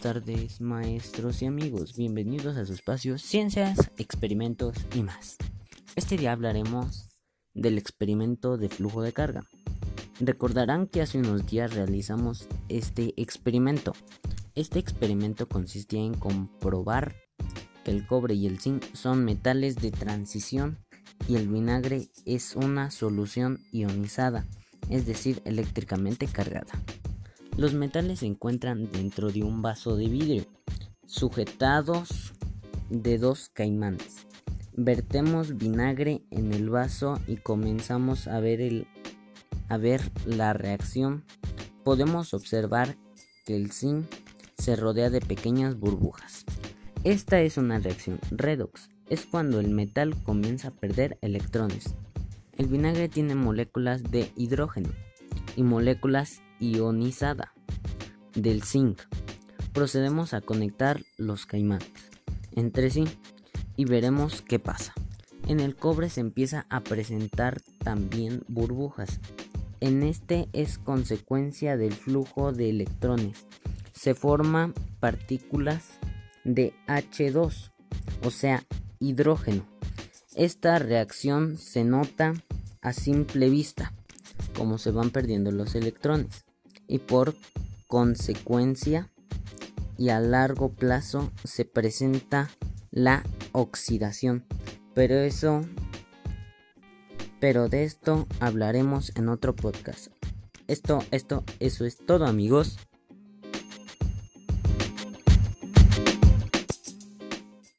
tardes, maestros y amigos. Bienvenidos a su espacio Ciencias, Experimentos y más. Este día hablaremos del experimento de flujo de carga. Recordarán que hace unos días realizamos este experimento. Este experimento consistía en comprobar que el cobre y el zinc son metales de transición y el vinagre es una solución ionizada, es decir, eléctricamente cargada. Los metales se encuentran dentro de un vaso de vidrio, sujetados de dos caimanes. Vertemos vinagre en el vaso y comenzamos a ver, el, a ver la reacción. Podemos observar que el zinc se rodea de pequeñas burbujas. Esta es una reacción redox, es cuando el metal comienza a perder electrones. El vinagre tiene moléculas de hidrógeno y moléculas ionizada del zinc. Procedemos a conectar los caimanes entre sí y veremos qué pasa. En el cobre se empieza a presentar también burbujas. En este es consecuencia del flujo de electrones. Se forman partículas de H2, o sea, hidrógeno. Esta reacción se nota a simple vista, como se van perdiendo los electrones y por consecuencia y a largo plazo se presenta la oxidación. Pero eso pero de esto hablaremos en otro podcast. Esto esto eso es todo, amigos.